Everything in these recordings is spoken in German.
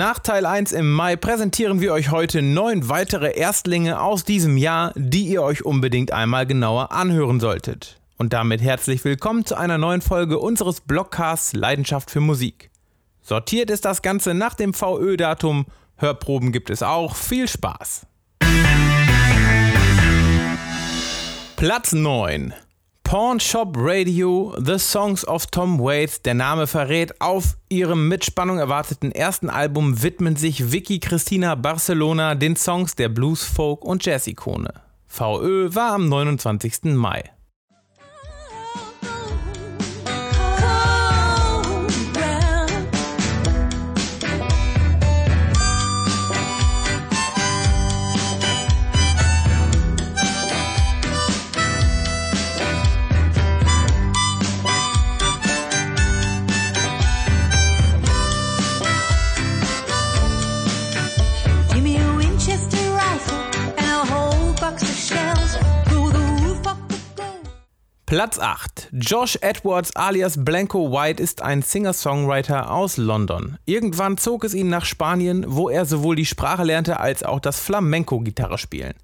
Nach Teil 1 im Mai präsentieren wir euch heute neun weitere Erstlinge aus diesem Jahr, die ihr euch unbedingt einmal genauer anhören solltet. Und damit herzlich willkommen zu einer neuen Folge unseres Blogcasts Leidenschaft für Musik. Sortiert ist das Ganze nach dem VÖ-Datum, Hörproben gibt es auch, viel Spaß! Platz 9 Pawn Shop Radio, The Songs of Tom Waits, der Name verrät, auf ihrem mit Spannung erwarteten ersten Album widmen sich Vicky Christina Barcelona den Songs der Blues, Folk und Jazz-Ikone. VÖ war am 29. Mai. Platz 8. Josh Edwards alias Blanco White ist ein Singer-Songwriter aus London. Irgendwann zog es ihn nach Spanien, wo er sowohl die Sprache lernte als auch das Flamenco-Gitarre spielen.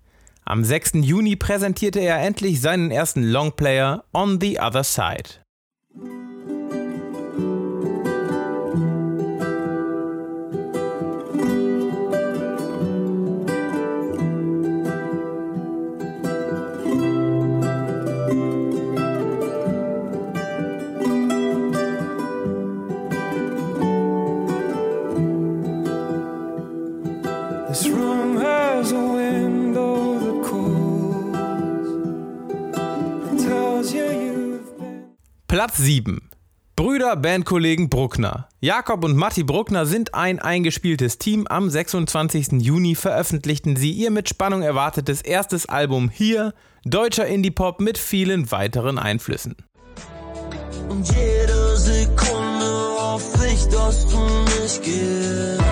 Am 6. Juni präsentierte er endlich seinen ersten Longplayer On the Other Side. Platz 7. Brüder Bandkollegen Bruckner. Jakob und Matti Bruckner sind ein eingespieltes Team. Am 26. Juni veröffentlichten sie ihr mit Spannung erwartetes erstes Album hier, deutscher Indie-Pop mit vielen weiteren Einflüssen. Und jede Sekunde hoffe ich, dass du mich gehst.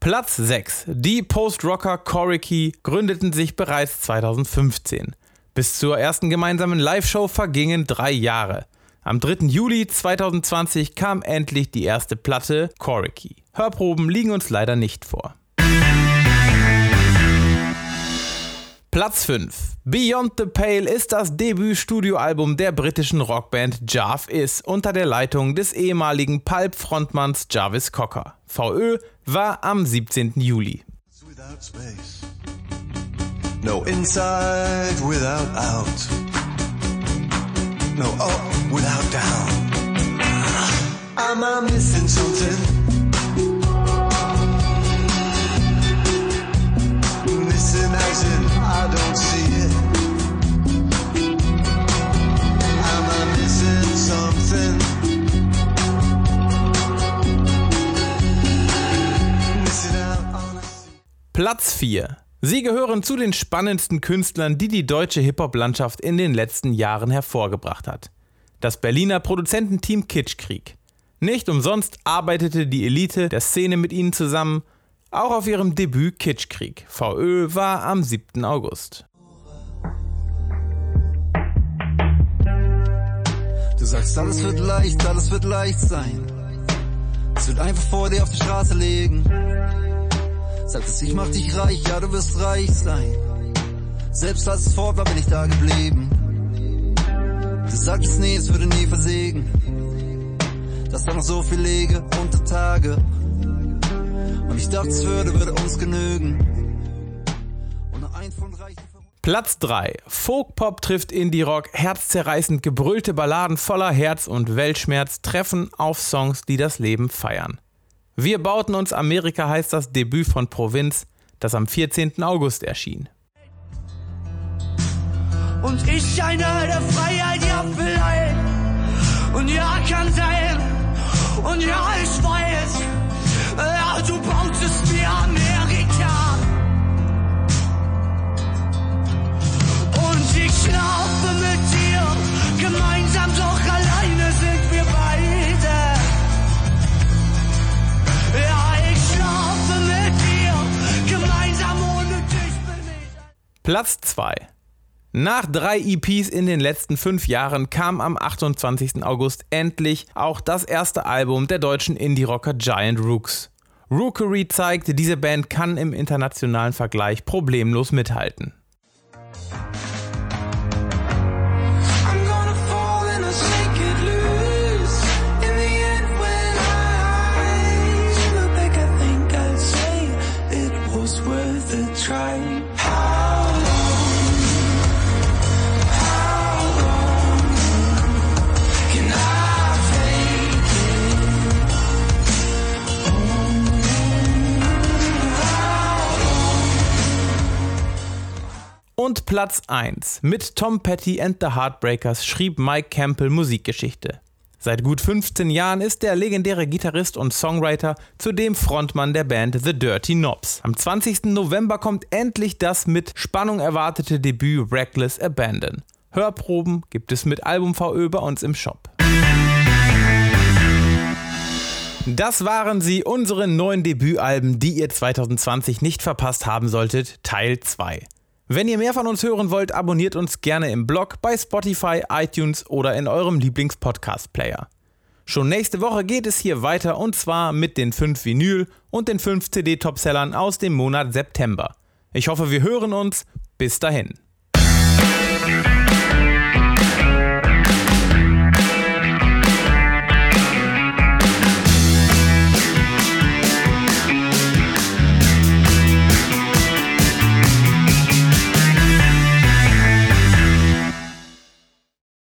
Platz 6. Die Post-Rocker Corey gründeten sich bereits 2015. Bis zur ersten gemeinsamen Live-Show vergingen drei Jahre. Am 3. Juli 2020 kam endlich die erste Platte Corey Hörproben liegen uns leider nicht vor. Platz 5. Beyond the Pale ist das Debüt-Studioalbum der britischen Rockband Jarv Is unter der Leitung des ehemaligen Pulp-Frontmanns Jarvis Cocker. VÖ war am 17. Juli. No inside without out. No up without down. I'm missing something. Platz 4. Sie gehören zu den spannendsten Künstlern, die die deutsche Hip-Hop-Landschaft in den letzten Jahren hervorgebracht hat. Das Berliner Produzententeam Kitschkrieg. Nicht umsonst arbeitete die Elite der Szene mit ihnen zusammen auch auf ihrem Debüt Kitschkrieg. VÖ war am 7. August. Du sagst, alles wird leicht, alles wird leicht sein. Es wird einfach vor dir auf die Straße legen. Sagst, ich mach dich reich, ja, du wirst reich sein. Selbst als es fort war, bin ich da geblieben. Du sagst, nee, es würde nie versegen. Dass da noch so viel lege unter Tage. Und ich dachte, es würde, würde uns genügen. Platz 3. Folk-Pop trifft Indie-Rock, herzzerreißend gebrüllte Balladen voller Herz und Weltschmerz treffen auf Songs, die das Leben feiern. Wir bauten uns Amerika heißt das Debüt von Provinz, das am 14. August erschien. Und ich einer der Freiheit, ja vielleicht. Und ja, kann sein. Und ja, ich weiß. Platz 2. Nach drei EPs in den letzten fünf Jahren kam am 28. August endlich auch das erste Album der deutschen Indie-Rocker Giant Rooks. Rookery zeigt, diese Band kann im internationalen Vergleich problemlos mithalten. Und Platz 1. Mit Tom Petty and the Heartbreakers schrieb Mike Campbell Musikgeschichte. Seit gut 15 Jahren ist der legendäre Gitarrist und Songwriter zudem Frontmann der Band The Dirty Knobs. Am 20. November kommt endlich das mit Spannung erwartete Debüt Reckless Abandon. Hörproben gibt es mit Album VÖ bei uns im Shop. Das waren sie, unsere neuen Debütalben, die ihr 2020 nicht verpasst haben solltet, Teil 2. Wenn ihr mehr von uns hören wollt, abonniert uns gerne im Blog, bei Spotify, iTunes oder in eurem Lieblings-Podcast-Player. Schon nächste Woche geht es hier weiter und zwar mit den 5 Vinyl und den 5 CD-Topsellern aus dem Monat September. Ich hoffe, wir hören uns. Bis dahin.